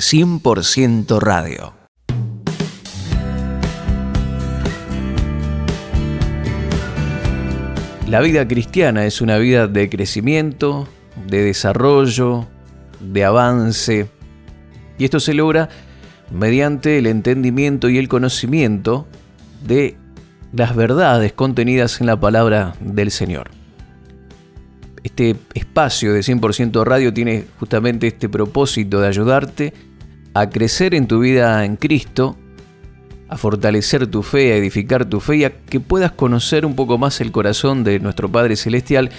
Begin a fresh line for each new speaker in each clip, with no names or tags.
100% radio. La vida cristiana es una vida de crecimiento, de desarrollo, de avance. Y esto se logra mediante el entendimiento y el conocimiento de las verdades contenidas en la palabra del Señor. Este espacio de 100% radio tiene justamente este propósito de ayudarte a crecer en tu vida en Cristo, a fortalecer tu fe, a edificar tu fe y a que puedas conocer un poco más el corazón de nuestro Padre Celestial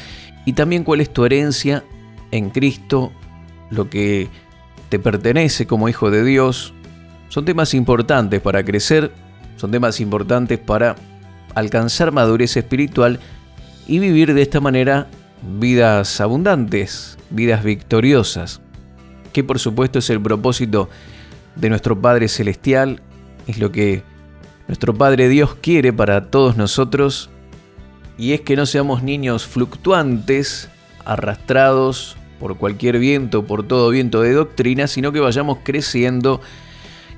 y también cuál es tu herencia en Cristo, lo que te pertenece como hijo de Dios. Son temas importantes para crecer, son temas importantes para alcanzar madurez espiritual y vivir de esta manera vidas abundantes, vidas victoriosas, que por supuesto es el propósito de nuestro Padre Celestial, es lo que nuestro Padre Dios quiere para todos nosotros, y es que no seamos niños fluctuantes, arrastrados por cualquier viento, por todo viento de doctrina, sino que vayamos creciendo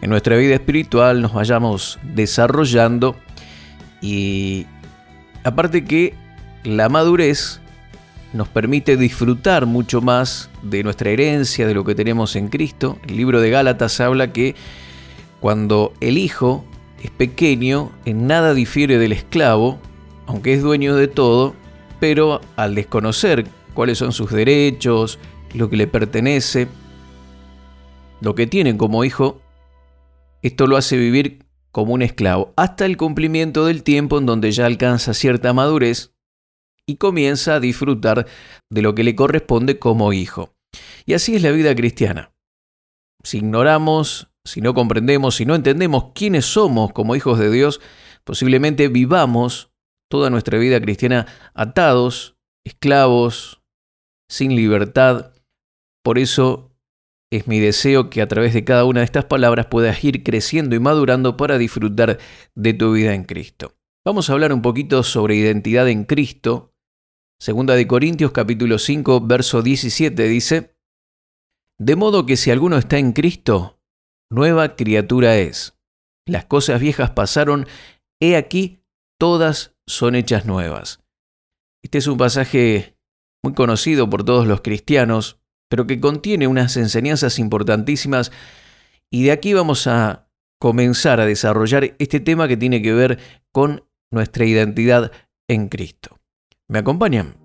en nuestra vida espiritual, nos vayamos desarrollando y aparte que la madurez nos permite disfrutar mucho más de nuestra herencia, de lo que tenemos en Cristo. El libro de Gálatas habla que cuando el hijo es pequeño, en nada difiere del esclavo, aunque es dueño de todo, pero al desconocer cuáles son sus derechos, lo que le pertenece, lo que tienen como hijo, esto lo hace vivir como un esclavo, hasta el cumplimiento del tiempo en donde ya alcanza cierta madurez y comienza a disfrutar de lo que le corresponde como hijo. Y así es la vida cristiana. Si ignoramos, si no comprendemos, si no entendemos quiénes somos como hijos de Dios, posiblemente vivamos toda nuestra vida cristiana atados, esclavos, sin libertad. Por eso es mi deseo que a través de cada una de estas palabras puedas ir creciendo y madurando para disfrutar de tu vida en Cristo. Vamos a hablar un poquito sobre identidad en Cristo Segunda de Corintios capítulo 5, verso 17 dice, De modo que si alguno está en Cristo, nueva criatura es. Las cosas viejas pasaron, he aquí, todas son hechas nuevas. Este es un pasaje muy conocido por todos los cristianos, pero que contiene unas enseñanzas importantísimas y de aquí vamos a comenzar a desarrollar este tema que tiene que ver con nuestra identidad en Cristo. ¿Me acompañan?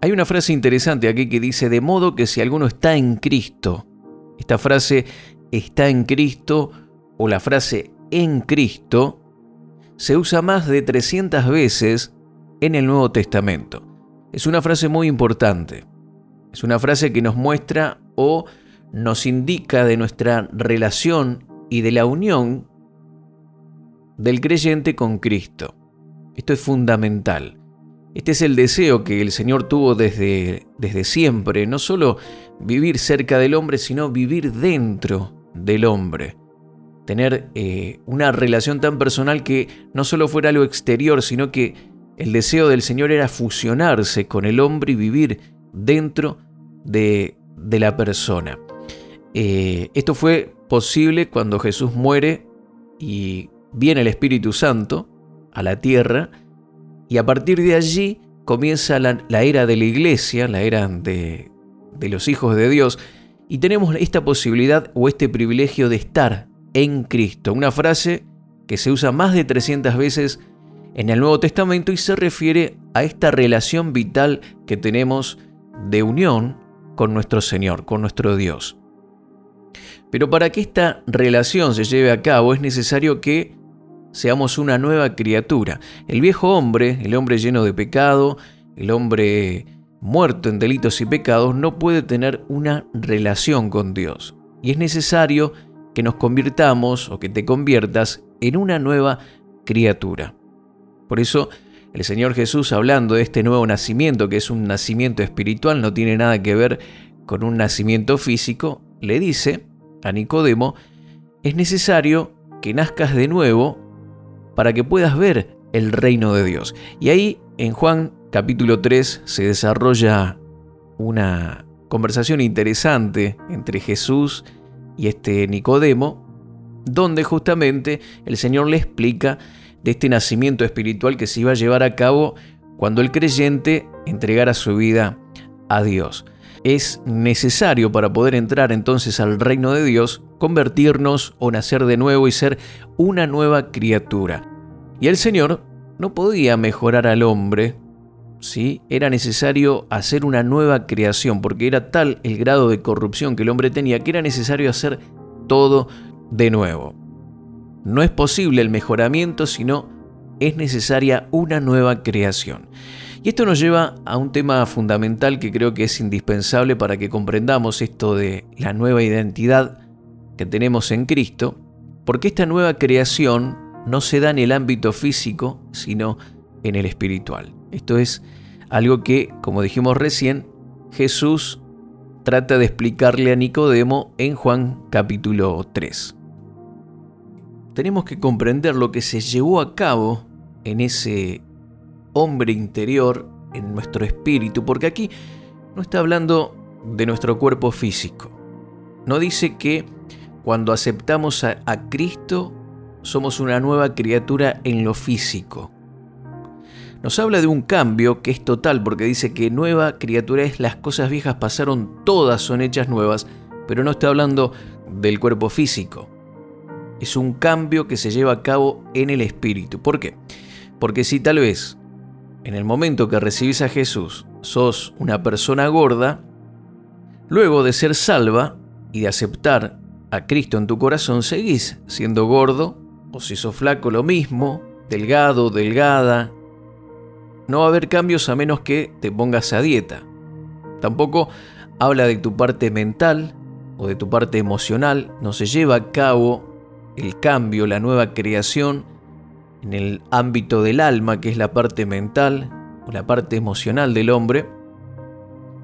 Hay una frase interesante aquí que dice, de modo que si alguno está en Cristo, esta frase está en Cristo o la frase en Cristo se usa más de 300 veces en el Nuevo Testamento. Es una frase muy importante. Es una frase que nos muestra o nos indica de nuestra relación y de la unión del creyente con Cristo. Esto es fundamental. Este es el deseo que el Señor tuvo desde, desde siempre, no solo vivir cerca del hombre, sino vivir dentro del hombre. Tener eh, una relación tan personal que no solo fuera algo exterior, sino que el deseo del Señor era fusionarse con el hombre y vivir dentro de, de la persona. Eh, esto fue posible cuando Jesús muere y viene el Espíritu Santo a la tierra y a partir de allí comienza la, era de la iglesia, la era de, de los hijos de Dios y tenemos esta posibilidad o este privilegio de estar en Cristo. Una frase que se usa más de 300 veces en el Nuevo Testamento y se refiere a esta relación vital que tenemos de unión con nuestro Señor, con nuestro Dios. Pero para que esta relación se lleve a cabo es necesario que seamos una nueva criatura. El viejo hombre, el hombre lleno de pecado, el hombre muerto en delitos y pecados, no puede tener una relación con Dios. Y es necesario que nos convirtamos o que te conviertas en una nueva criatura. Por eso, el Señor Jesús, hablando de este nuevo nacimiento, que es un nacimiento espiritual, no tiene nada que ver con un nacimiento físico, le dice a Nicodemo, es necesario que nazcas de nuevo para que puedas ver el reino de Dios. Y ahí en Juan capítulo 3 se desarrolla una conversación interesante entre Jesús y este Nicodemo, donde justamente el Señor le explica de este nacimiento espiritual que se iba a llevar a cabo cuando el creyente entregara su vida a Dios. Es necesario para poder entrar entonces al reino de Dios convertirnos o nacer de nuevo y ser una nueva criatura. Y el Señor no podía mejorar al hombre, ¿sí? Era necesario hacer una nueva creación, porque era tal el grado de corrupción que el hombre tenía que era necesario hacer todo de nuevo. No es posible el mejoramiento, sino es necesaria una nueva creación. Y esto nos lleva a un tema fundamental que creo que es indispensable para que comprendamos esto de la nueva identidad que tenemos en Cristo, porque esta nueva creación no se da en el ámbito físico, sino en el espiritual. Esto es algo que, como dijimos recién, Jesús trata de explicarle a Nicodemo en Juan capítulo 3. Tenemos que comprender lo que se llevó a cabo en ese hombre interior, en nuestro espíritu, porque aquí no está hablando de nuestro cuerpo físico. No dice que cuando aceptamos a, Cristo somos una nueva criatura en lo físico. Nos habla de un cambio que es total porque dice que nueva criatura es las cosas viejas pasaron, todas son hechas nuevas, pero no está hablando del cuerpo físico. Es un cambio que se lleva a cabo en el espíritu. ¿Por qué? Porque si tal vez en el momento que recibís a Jesús sos una persona gorda, luego de ser salva y de aceptar a Cristo en tu corazón, seguís siendo gordo, o si sos flaco lo mismo, delgado, delgada, no va a haber cambios a menos que te pongas a dieta. Tampoco habla de tu parte mental o de tu parte emocional. No se lleva a cabo el cambio, la nueva creación en el ámbito del alma, que es la parte mental o la parte emocional del hombre,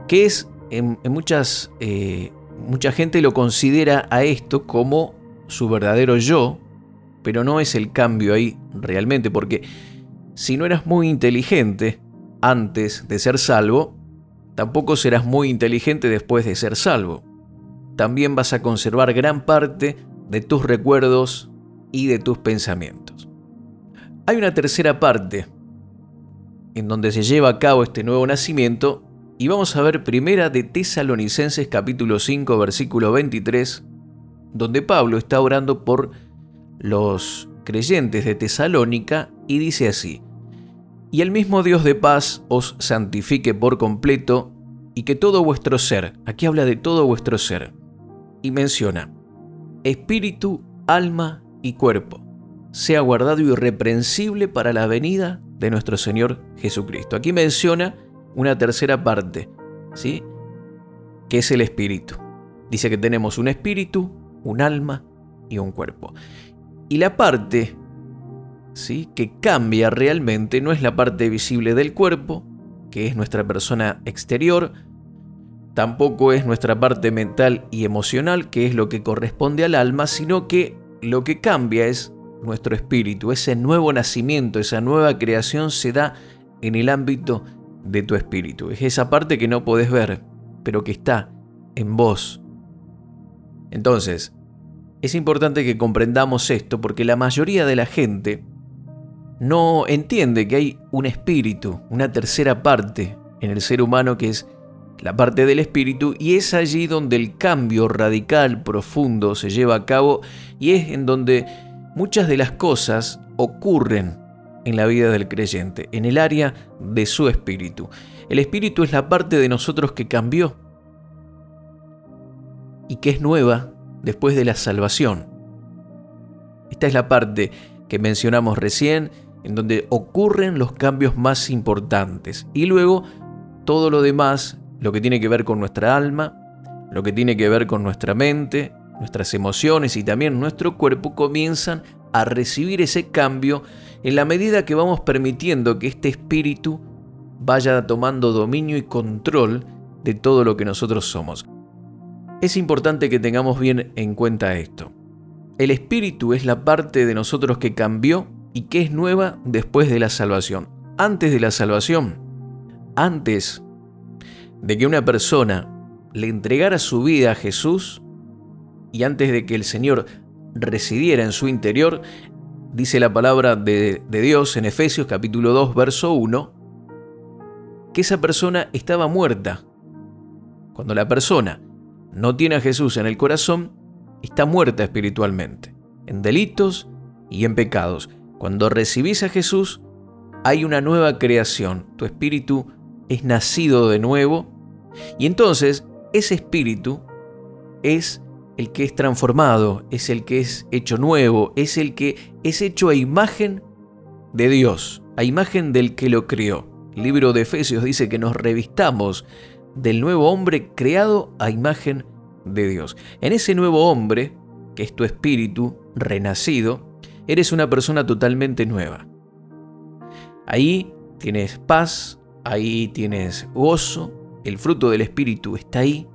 que es en, muchas, eh, mucha gente lo considera a esto como su verdadero yo, pero no es el cambio ahí realmente, porque si no eras muy inteligente antes de ser salvo, tampoco serás muy inteligente después de ser salvo. También vas a conservar gran parte de tus recuerdos y de tus pensamientos. Hay una tercera parte en donde se lleva a cabo este nuevo nacimiento y vamos a ver primera de Tesalonicenses capítulo 5 versículo 23, donde Pablo está orando por los creyentes de Tesalónica y dice así, y el mismo Dios de paz os santifique por completo y que todo vuestro ser, aquí habla de todo vuestro ser, y menciona, espíritu, alma y cuerpo, sea guardado irreprensible para la venida de nuestro Señor Jesucristo. Aquí menciona una tercera parte, ¿sí? Que es el espíritu. Dice que tenemos un espíritu, un alma y un cuerpo. Y la parte ¿sí? que cambia realmente no es la parte visible del cuerpo, que es nuestra persona exterior, tampoco es nuestra parte mental y emocional, que es lo que corresponde al alma, sino que lo que cambia es nuestro espíritu, ese nuevo nacimiento, esa nueva creación se da en el ámbito de tu espíritu. Es esa parte que no podés ver, pero que está en vos. Entonces, es importante que comprendamos esto porque la mayoría de la gente no entiende que hay un espíritu, una tercera parte en el ser humano que es la parte del espíritu y es allí donde el cambio radical, profundo se lleva a cabo y es en donde muchas de las cosas ocurren en la vida del creyente, en el área de su espíritu. El espíritu es la parte de nosotros que cambió y que es nueva después de la salvación. Esta es la parte que mencionamos recién, en donde ocurren los cambios más importantes. Y luego todo lo demás, lo que tiene que ver con nuestra alma, lo que tiene que ver con nuestra mente, nuestras emociones y también nuestro cuerpo comienzan a recibir ese cambio en la medida que vamos permitiendo que este espíritu vaya tomando dominio y control de todo lo que nosotros somos. Es importante que tengamos bien en cuenta esto. El espíritu es la parte de nosotros que cambió y que es nueva después de la salvación. Antes de la salvación antes de que una persona le entregara su vida a Jesús y antes de que el Señor residiera en su interior, dice la palabra de, Dios en Efesios capítulo 2, verso 1, que esa persona estaba muerta. Cuando la persona no tiene a Jesús en el corazón, está muerta espiritualmente, en delitos y en pecados. Cuando recibís a Jesús, hay una nueva creación. Tu espíritu es nacido de nuevo y entonces ese espíritu es el que es transformado, es el que es hecho nuevo, es el que es hecho a imagen de Dios, a imagen del que lo creó. El libro de Efesios dice que nos revistamos del nuevo hombre creado a imagen de Dios. En ese nuevo hombre, que es tu espíritu renacido, eres una persona totalmente nueva. Ahí tienes paz, ahí tienes gozo, el fruto del espíritu está ahí,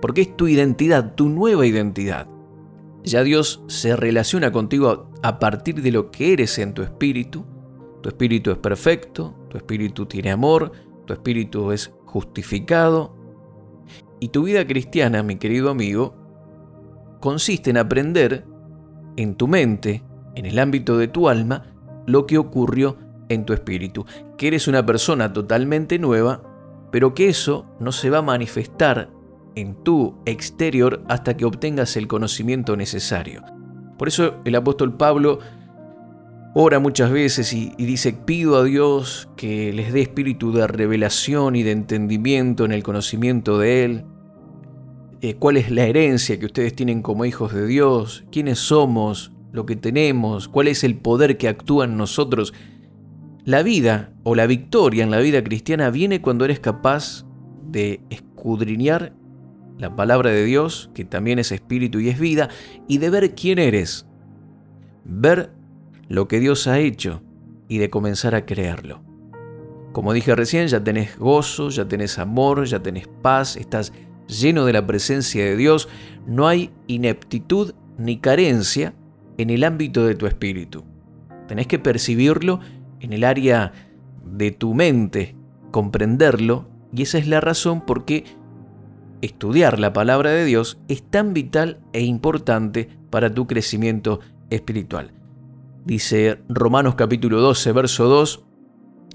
porque es tu identidad, tu nueva identidad. Ya Dios se relaciona contigo a partir de lo que eres en tu espíritu. Tu espíritu es perfecto, tu espíritu tiene amor, tu espíritu es justificado. Y tu vida cristiana, mi querido amigo, consiste en aprender en tu mente, en el ámbito de tu alma, lo que ocurrió en tu espíritu, que eres una persona totalmente nueva, pero que eso no se va a manifestar en tu exterior hasta que obtengas el conocimiento necesario. Por eso el apóstol Pablo ora muchas veces y, dice, pido a Dios que les dé espíritu de revelación y de entendimiento en el conocimiento de Él. Eh, ¿Cuál es la herencia que ustedes tienen como hijos de Dios? ¿Quiénes somos? ¿Lo que tenemos? ¿Cuál es el poder que actúa en nosotros? La vida o la victoria en la vida cristiana viene cuando eres capaz de escudriñar la palabra de Dios, que también es espíritu y es vida, y de ver quién eres, ver lo que Dios ha hecho y de comenzar a creerlo. Como dije recién, ya tenés gozo, ya tenés amor, ya tenés paz, estás lleno de la presencia de Dios, no hay ineptitud ni carencia en el ámbito de tu espíritu. Tenés que percibirlo en el área de tu mente, comprenderlo, y esa es la razón por qué estudiar la palabra de Dios es tan vital e importante para tu crecimiento espiritual. Dice Romanos capítulo 12, verso 2,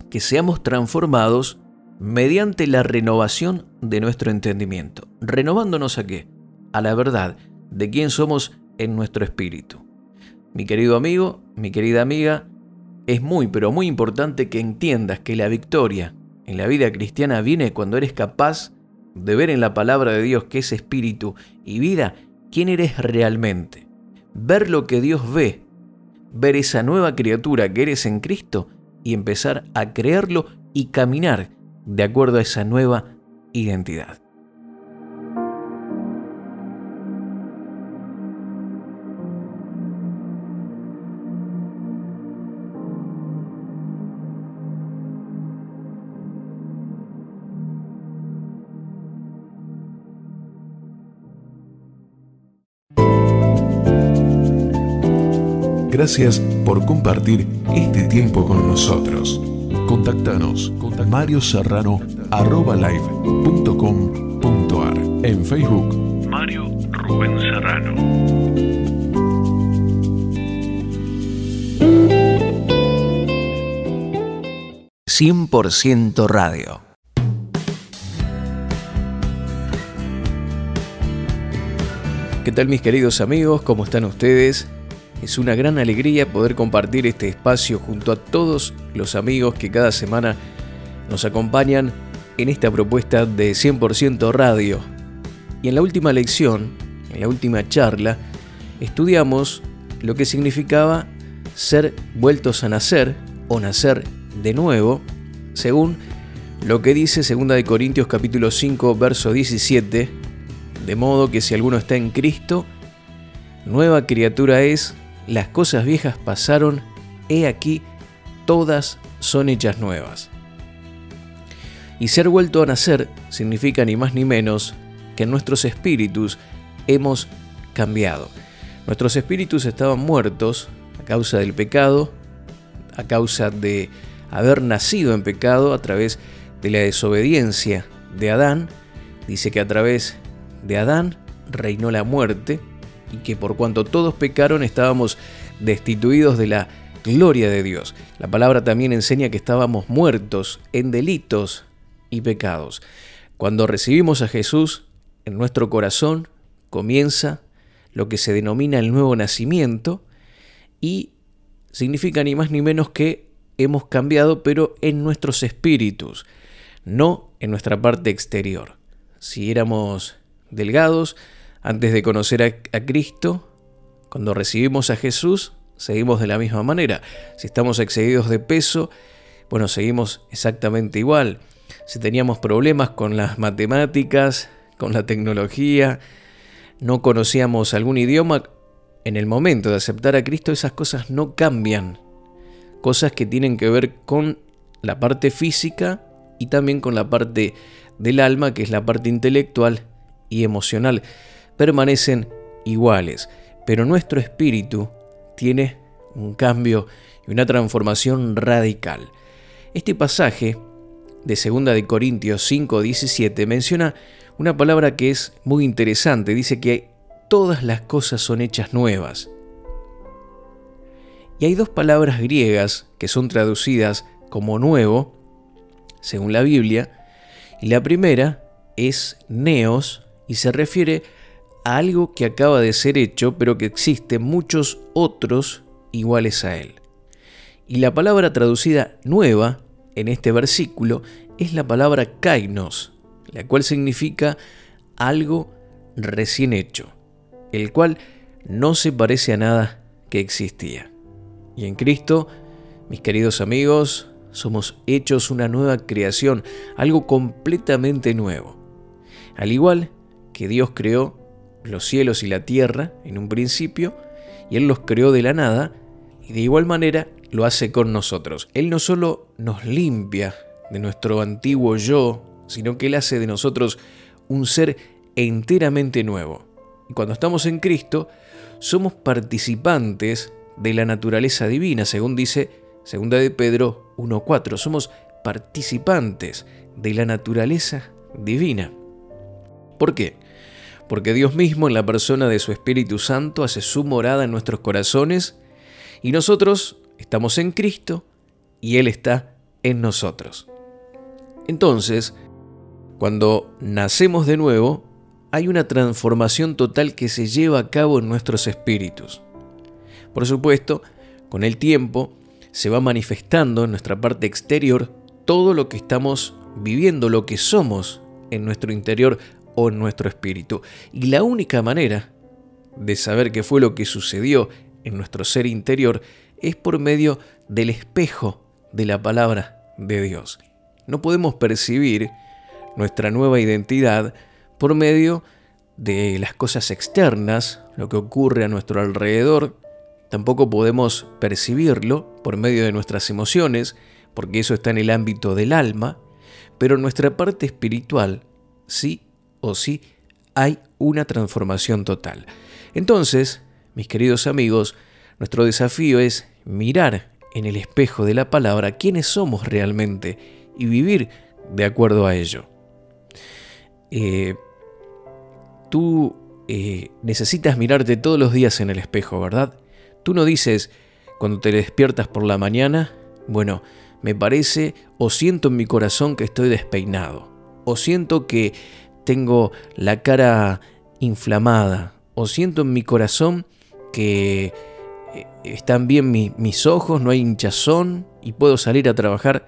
que seamos transformados mediante la renovación de nuestro entendimiento. ¿Renovándonos a qué? A la verdad de quién somos en nuestro espíritu. Mi querido amigo, mi querida amiga, es muy pero muy importante que entiendas que la victoria en la vida cristiana viene cuando eres capaz de ver en la palabra de Dios que es espíritu y vida, quién eres realmente. Ver lo que Dios ve, ver esa nueva criatura que eres en Cristo y empezar a creerlo y caminar de acuerdo a esa nueva identidad.
Gracias por compartir este tiempo con nosotros. Contactanos con Mario Serrano live.com.ar en Facebook Mario Rubén Serrano.
...100% radio. ¿Qué tal mis queridos amigos? ¿Cómo están ustedes? Es una gran alegría poder compartir este espacio junto a todos los amigos que cada semana nos acompañan en esta propuesta de 100% radio. Y en la última lección, en la última charla, estudiamos lo que significaba ser vueltos a nacer o nacer de nuevo, según lo que dice 2 de Corintios capítulo 5 verso 17, de modo que si alguno está en Cristo, nueva criatura es, las cosas viejas pasaron, he aquí, todas son hechas nuevas. Y ser vuelto a nacer significa ni más ni menos que nuestros espíritus hemos cambiado. Nuestros espíritus estaban muertos a causa del pecado, a causa de haber nacido en pecado a través de la desobediencia de Adán, dice que a través de Adán reinó la muerte y que por cuanto todos pecaron estábamos destituidos de la gloria de Dios. La palabra también enseña que estábamos muertos en delitos y pecados. Cuando recibimos a Jesús en nuestro corazón, comienza lo que se denomina el nuevo nacimiento y significa ni más ni menos que hemos cambiado, pero en nuestros espíritus, no en nuestra parte exterior. Si éramos delgados antes de conocer a, Cristo, cuando recibimos a Jesús, seguimos de la misma manera. Si estamos excedidos de peso, bueno, seguimos exactamente igual. Si teníamos problemas con las matemáticas, con la tecnología, no conocíamos algún idioma, en el momento de aceptar a Cristo esas cosas no cambian. Cosas que tienen que ver con la parte física y también con la parte del alma, que es la parte intelectual y emocional. Permanecen iguales, pero nuestro espíritu tiene un cambio y una transformación radical. Este pasaje de 2 de Corintios 5:17 menciona una palabra que es muy interesante, dice que todas las cosas son hechas nuevas. Y hay dos palabras griegas que son traducidas como nuevo, según la Biblia, y la primera es neos y se refiere a algo que acaba de ser hecho, pero que existen muchos otros iguales a él. Y la palabra traducida nueva en este versículo es la palabra kainos, la cual significa algo recién hecho, el cual no se parece a nada que existía. Y en Cristo, mis queridos amigos, somos hechos una nueva creación, algo completamente nuevo. Al igual que Dios creó los cielos y la tierra en un principio, y Él los creó de la nada, y de igual manera lo hace con nosotros. Él no solo nos limpia de nuestro antiguo yo, sino que Él hace de nosotros un ser enteramente nuevo. Y cuando estamos en Cristo, somos participantes de la naturaleza divina, según dice 2 de Pedro 1.4. Somos participantes de la naturaleza divina. ¿Por qué? Porque Dios mismo en la persona de su Espíritu Santo hace su morada en nuestros corazones y nosotros estamos en Cristo y Él está en nosotros. Entonces, cuando nacemos de nuevo, hay una transformación total que se lleva a cabo en nuestros espíritus. Por supuesto, con el tiempo se va manifestando en nuestra parte exterior todo lo que estamos viviendo, lo que somos en nuestro interior o en nuestro espíritu. Y la única manera de saber qué fue lo que sucedió en nuestro ser interior es por medio del espejo de la palabra de Dios. No podemos percibir nuestra nueva identidad por medio de las cosas externas, lo que ocurre a nuestro alrededor. Tampoco podemos percibirlo por medio de nuestras emociones, porque eso está en el ámbito del alma, pero nuestra parte espiritual sí o si hay una transformación total. Entonces, mis queridos amigos, nuestro desafío es mirar en el espejo de la palabra quiénes somos realmente y vivir de acuerdo a ello. Eh, tú eh, necesitas mirarte todos los días en el espejo, ¿verdad? Tú no dices cuando te despiertas por la mañana, bueno, me parece o siento en mi corazón que estoy despeinado, o siento que tengo la cara inflamada o siento en mi corazón que eh, están bien mis ojos, no hay hinchazón y puedo salir a trabajar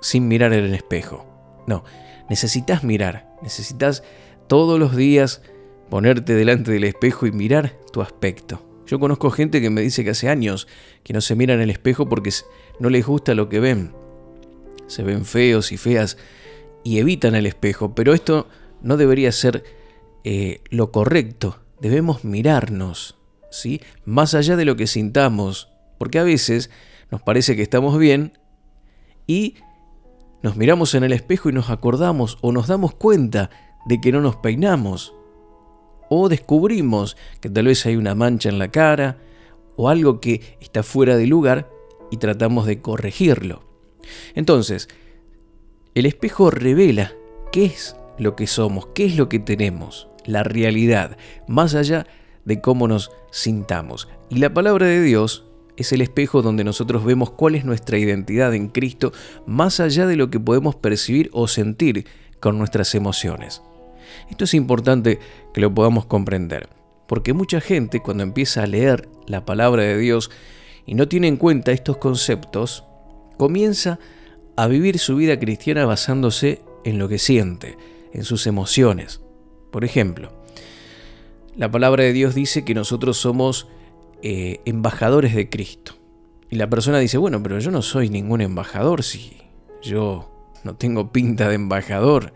sin mirar en el espejo. No, necesitas mirar, necesitas todos los días ponerte delante del espejo y mirar tu aspecto. Yo conozco gente que me dice que hace años que no se mira en el espejo porque no les gusta lo que ven. Se ven feos y feas y evitan el espejo, pero esto no debería ser eh, lo correcto. Debemos mirarnos, ¿sí? Más allá de lo que sintamos, porque a veces nos parece que estamos bien y nos miramos en el espejo y nos acordamos o nos damos cuenta de que no nos peinamos o descubrimos que tal vez hay una mancha en la cara o algo que está fuera de lugar y tratamos de corregirlo. Entonces, El espejo revela qué es lo que somos, qué es lo que tenemos, la realidad, más allá de cómo nos sintamos. Y la palabra de Dios es el espejo donde nosotros vemos cuál es nuestra identidad en Cristo, más allá de lo que podemos percibir o sentir con nuestras emociones. Esto es importante que lo podamos comprender, porque mucha gente cuando empieza a leer la palabra de Dios y no tiene en cuenta estos conceptos, comienza a vivir su vida cristiana basándose en lo que siente, en sus emociones. Por ejemplo, la palabra de Dios dice que nosotros somos eh, embajadores de Cristo. Y la persona dice, bueno, pero yo no soy ningún embajador si yo no tengo pinta de embajador.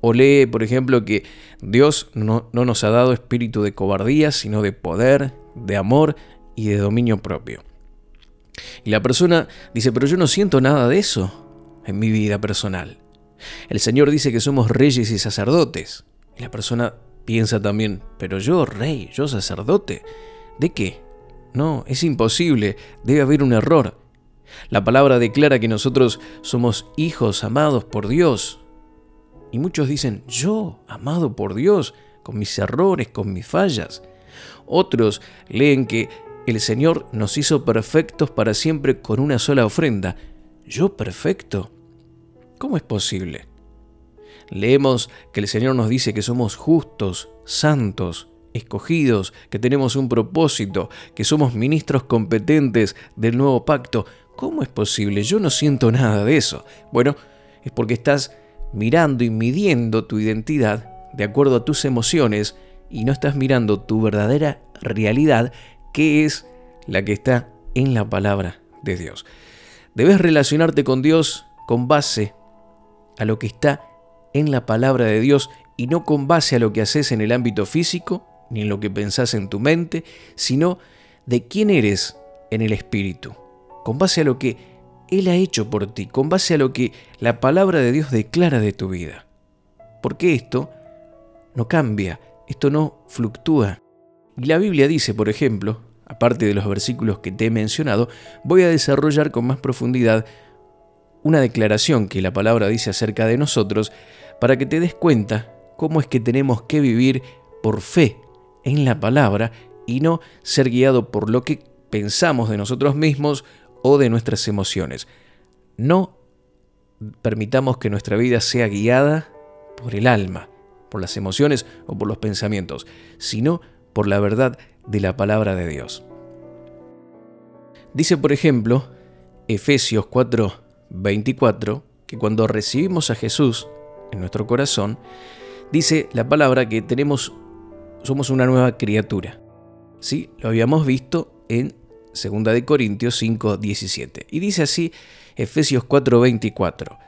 O lee, por ejemplo, que Dios no, no nos ha dado espíritu de cobardía, sino de poder, de amor y de dominio propio. Y la persona dice, pero yo no siento nada de eso en mi vida personal. El Señor dice que somos reyes y sacerdotes. Y la persona piensa también, pero yo rey, yo sacerdote, ¿de qué? No, es imposible, debe haber un error. La palabra declara que nosotros somos hijos amados por Dios. Y muchos dicen, yo, amado por Dios, con mis errores, con mis fallas. Otros leen que el Señor nos hizo perfectos para siempre con una sola ofrenda. ¿Yo perfecto? ¿Cómo es posible? Leemos que el Señor nos dice que somos justos, santos, escogidos, que tenemos un propósito, que somos ministros competentes del nuevo pacto. ¿Cómo es posible? Yo no siento nada de eso. Bueno, es porque estás mirando y midiendo tu identidad de acuerdo a tus emociones y no estás mirando tu verdadera realidad, que es la que está en la palabra de Dios. Debes relacionarte con Dios con base a lo que está en la palabra de Dios y no con base a lo que haces en el ámbito físico ni en lo que pensás en tu mente, sino de quién eres en el Espíritu, con base a lo que Él ha hecho por ti, con base a lo que la palabra de Dios declara de tu vida. Porque esto no cambia, esto no fluctúa. Y la Biblia dice, por ejemplo, aparte de los versículos que te he mencionado, voy a desarrollar con más profundidad una declaración que la palabra dice acerca de nosotros para que te des cuenta cómo es que tenemos que vivir por fe en la palabra y no ser guiado por lo que pensamos de nosotros mismos o de nuestras emociones. No permitamos que nuestra vida sea guiada por el alma, por las emociones o por los pensamientos, sino por la verdad de la palabra de Dios. Dice, por ejemplo, Efesios 4, 24, que cuando recibimos a Jesús en nuestro corazón, dice la palabra que tenemos somos una nueva criatura. ¿Sí? Lo habíamos visto en 2 de Corintios 5, 17. Y dice así Efesios 4, 24.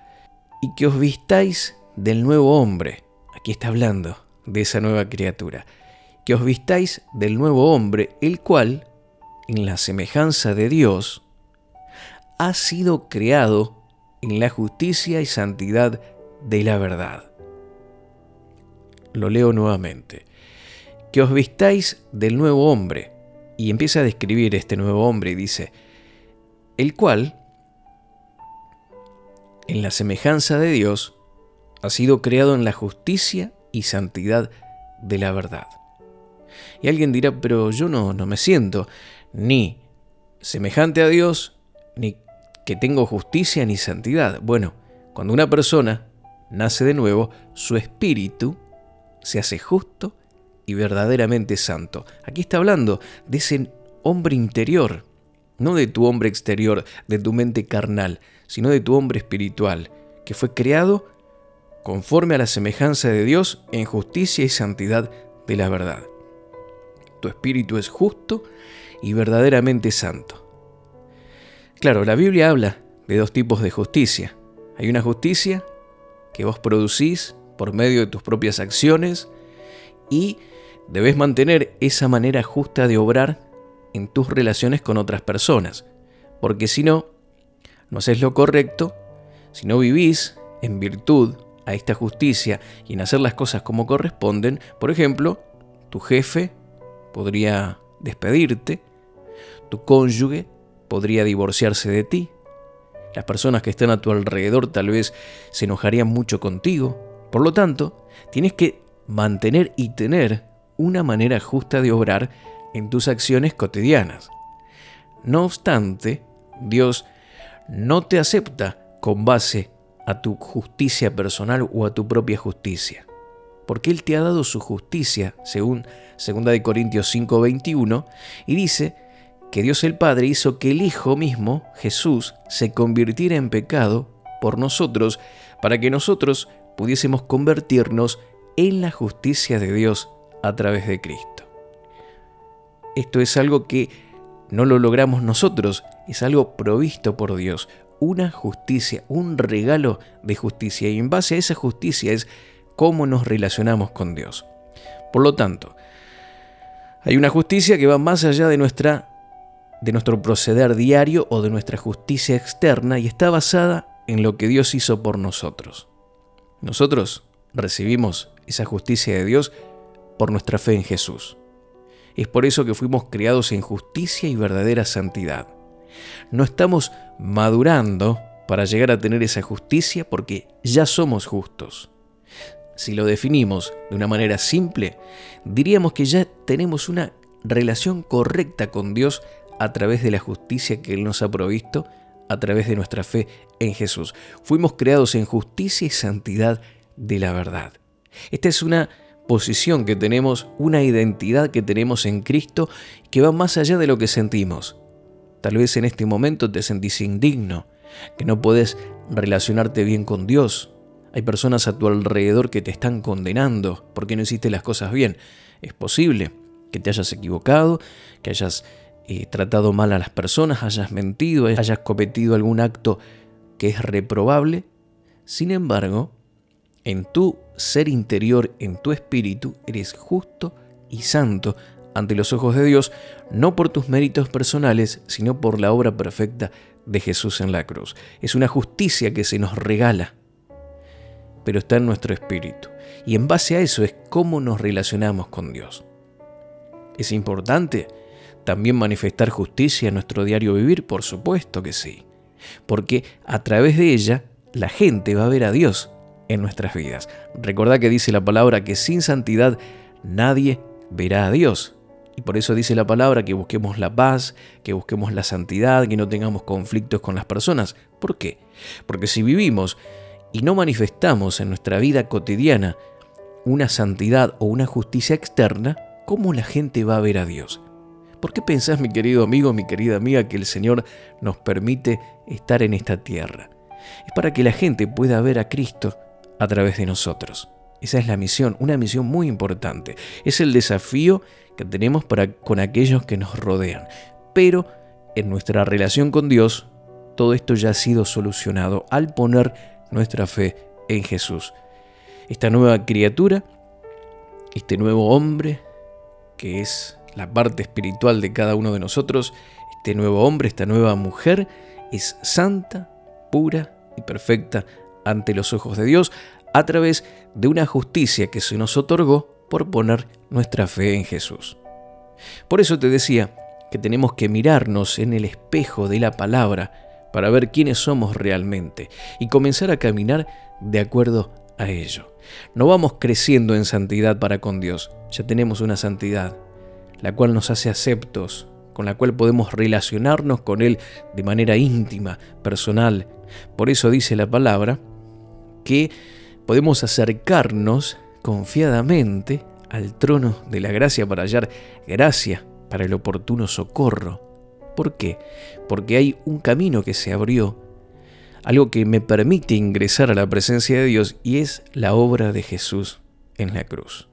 Y que os vistáis del nuevo hombre. Aquí está hablando de esa nueva criatura. Que os vistáis del nuevo hombre, el cual, en la semejanza de Dios, ha sido creado en la justicia y santidad de la verdad. Lo leo nuevamente que os vistáis del nuevo hombre. Y empieza a describir este nuevo hombre y dice, el cual, en la semejanza de Dios, ha sido creado en la justicia y santidad de la verdad. Y alguien dirá, pero yo no, no me siento ni semejante a Dios, ni que tengo justicia ni santidad. Bueno, cuando una persona nace de nuevo, su espíritu se hace justo y verdaderamente santo. Aquí está hablando de ese hombre interior, no de tu hombre exterior, de tu mente carnal, sino de tu hombre espiritual, que fue creado conforme a la semejanza de Dios en justicia y santidad de la verdad. Tu espíritu es justo y verdaderamente santo. Claro, la Biblia habla de dos tipos de justicia. Hay una justicia que vos producís por medio de tus propias acciones y Debes mantener esa manera justa de obrar en tus relaciones con otras personas, porque si no, no haces lo correcto, si no vivís en virtud a esta justicia y en hacer las cosas como corresponden, por ejemplo, tu jefe podría despedirte, tu cónyuge podría divorciarse de ti, Las personas que están a tu alrededor tal vez se enojarían mucho contigo. Por lo tanto, tienes que mantener y tener una manera justa de obrar en tus acciones cotidianas. No obstante, Dios no te acepta con base a tu justicia personal o a tu propia justicia, porque Él te ha dado su justicia, según 2 Corintios 5:21, y dice que Dios el Padre hizo que el Hijo mismo, Jesús, se convirtiera en pecado por nosotros, para que nosotros pudiésemos convertirnos en la justicia de Dios a través de Cristo. Esto es algo que no lo logramos nosotros, es algo provisto por Dios, una justicia, un regalo de justicia, y en base a esa justicia es cómo nos relacionamos con Dios. Por lo tanto, hay una justicia que va más allá de nuestra de nuestro proceder diario o de nuestra justicia externa y está basada en lo que Dios hizo por nosotros. Nosotros recibimos esa justicia de Dios por nuestra fe en Jesús. Es por eso que fuimos creados en justicia y verdadera santidad. No estamos madurando para llegar a tener esa justicia porque ya somos justos. Si lo definimos de una manera simple, diríamos que ya tenemos una relación correcta con Dios a través de la justicia que Él nos ha provisto, a través de nuestra fe en Jesús. Fuimos creados en justicia y santidad de la verdad. Esta es una posición que tenemos, una identidad que tenemos en Cristo que va más allá de lo que sentimos. Tal vez en este momento te sentís indigno, que no puedes relacionarte bien con Dios. Hay personas a tu alrededor que te están condenando porque no hiciste las cosas bien. Es posible que te hayas equivocado, que hayas eh, tratado mal a las personas, hayas mentido, hayas cometido algún acto que es reprobable. Sin embargo, en tu ser interior, en tu espíritu, eres justo y santo ante los ojos de Dios, no por tus méritos personales, sino por la obra perfecta de Jesús en la cruz. Es una justicia que se nos regala, pero está en nuestro espíritu. Y en base a eso es cómo nos relacionamos con Dios. Es importante también manifestar justicia en nuestro diario vivir, por supuesto que sí. Porque a través de ella la gente va a ver a Dios en nuestras vidas. Recordad que dice la palabra que sin santidad nadie verá a Dios. Y por eso dice la palabra que busquemos la paz, que busquemos la santidad, que no tengamos conflictos con las personas. ¿Por qué? Porque si vivimos y no manifestamos en nuestra vida cotidiana una santidad o una justicia externa, ¿cómo la gente va a ver a Dios? ¿Por qué pensás, mi querido amigo, mi querida amiga, que el Señor nos permite estar en esta tierra? Es para que la gente pueda ver a Cristo a través de nosotros. Esa es la misión, una misión muy importante. Es el desafío que tenemos para con aquellos que nos rodean. Pero en nuestra relación con Dios, todo esto ya ha sido solucionado al poner nuestra fe en Jesús. Esta nueva criatura, este nuevo hombre, que es la parte espiritual de cada uno de nosotros, este nuevo hombre, esta nueva mujer, es santa, pura y perfecta ante los ojos de Dios a través de una justicia que se nos otorgó por poner nuestra fe en Jesús. Por eso te decía que tenemos que mirarnos en el espejo de la palabra para ver quiénes somos realmente y comenzar a caminar de acuerdo a ello. No vamos creciendo en santidad para con Dios, ya tenemos una santidad la cual nos hace aceptos, con la cual podemos relacionarnos con Él de manera íntima, personal. Por eso dice la palabra que podemos acercarnos confiadamente al trono de la gracia para hallar gracia para el oportuno socorro. ¿Por qué? Porque hay un camino que se abrió, algo que me permite ingresar a la presencia de Dios y es la obra de Jesús en la cruz.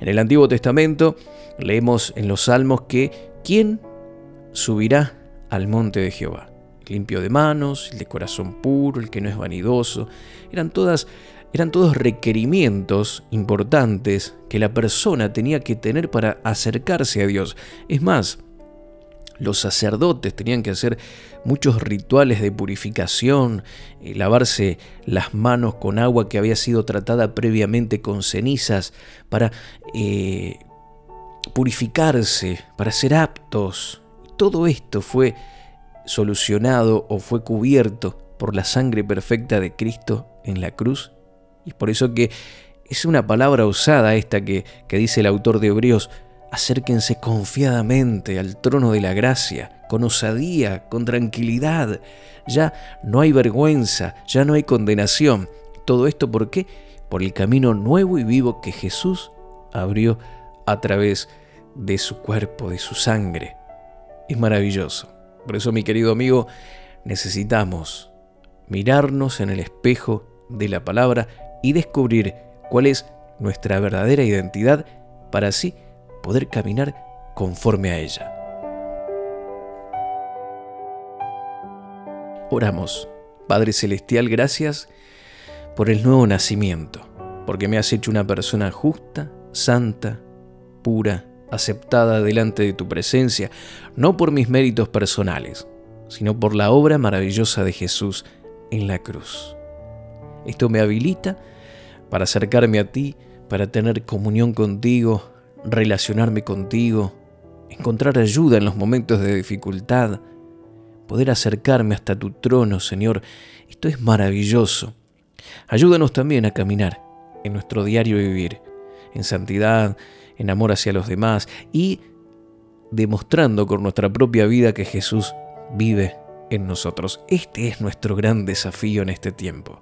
En el Antiguo Testamento leemos en los Salmos que ¿quién subirá al monte de Jehová? limpio de manos, el de corazón puro, el que no es vanidoso. Eran todas eran todos requerimientos importantes que la persona tenía que tener para acercarse a Dios. Es más, los sacerdotes tenían que hacer muchos rituales de purificación, eh, lavarse las manos con agua que había sido tratada previamente con cenizas para eh, purificarse, para ser aptos. Todo esto fue solucionado o fue cubierto por la sangre perfecta de Cristo en la cruz. Y por eso que es una palabra usada esta que, que dice el autor de Hebreos, acérquense confiadamente al trono de la gracia, con osadía, con tranquilidad. Ya no hay vergüenza, ya no hay condenación. Todo esto por qué? Por el camino nuevo y vivo que Jesús abrió a través de su cuerpo, de su sangre. Es maravilloso. Por eso, mi querido amigo, necesitamos mirarnos en el espejo de la palabra y descubrir cuál es nuestra verdadera identidad para así poder caminar conforme a ella. Oramos. Padre Celestial, gracias por el nuevo nacimiento, porque me has hecho una persona justa, santa, pura, aceptada delante de tu presencia, no por mis méritos personales, sino por la obra maravillosa de Jesús en la cruz. Esto me habilita para acercarme a ti, para tener comunión contigo, relacionarme contigo, encontrar ayuda en los momentos de dificultad, poder acercarme hasta tu trono, Señor. Esto es maravilloso. Ayúdanos también a caminar en nuestro diario vivir, en santidad, en amor hacia los demás y demostrando con nuestra propia vida que Jesús vive en nosotros. Este es nuestro gran desafío en este tiempo.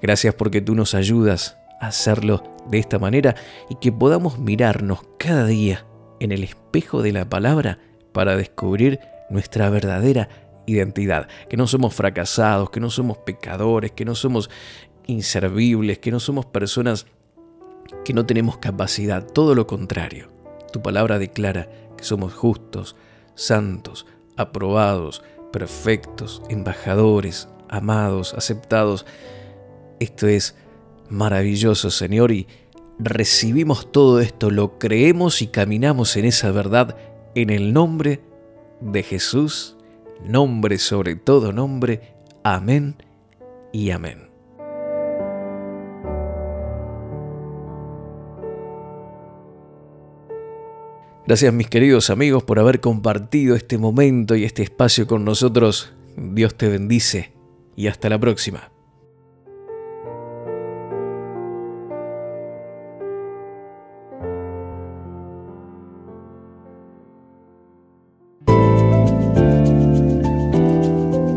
Gracias porque tú nos ayudas hacerlo de esta manera y que podamos mirarnos cada día en el espejo de la palabra para descubrir nuestra verdadera identidad, que no somos fracasados, que no somos pecadores, que no somos inservibles, que no somos personas que no tenemos capacidad, todo lo contrario. Tu palabra declara que somos justos, santos, aprobados, perfectos, embajadores, amados, aceptados. Esto es maravilloso, Señor, y recibimos todo esto, lo creemos y caminamos en esa verdad en el nombre de Jesús, nombre sobre todo nombre. Amén y amén. Gracias mis queridos amigos por haber compartido este momento y este espacio con nosotros. Dios te bendice y hasta la próxima.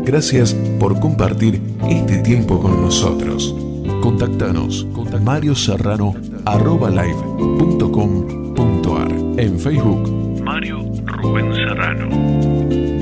Gracias por compartir este tiempo con nosotros. Contactanos con marioserrano.live.com.ar En Facebook, Mario Rubén Serrano.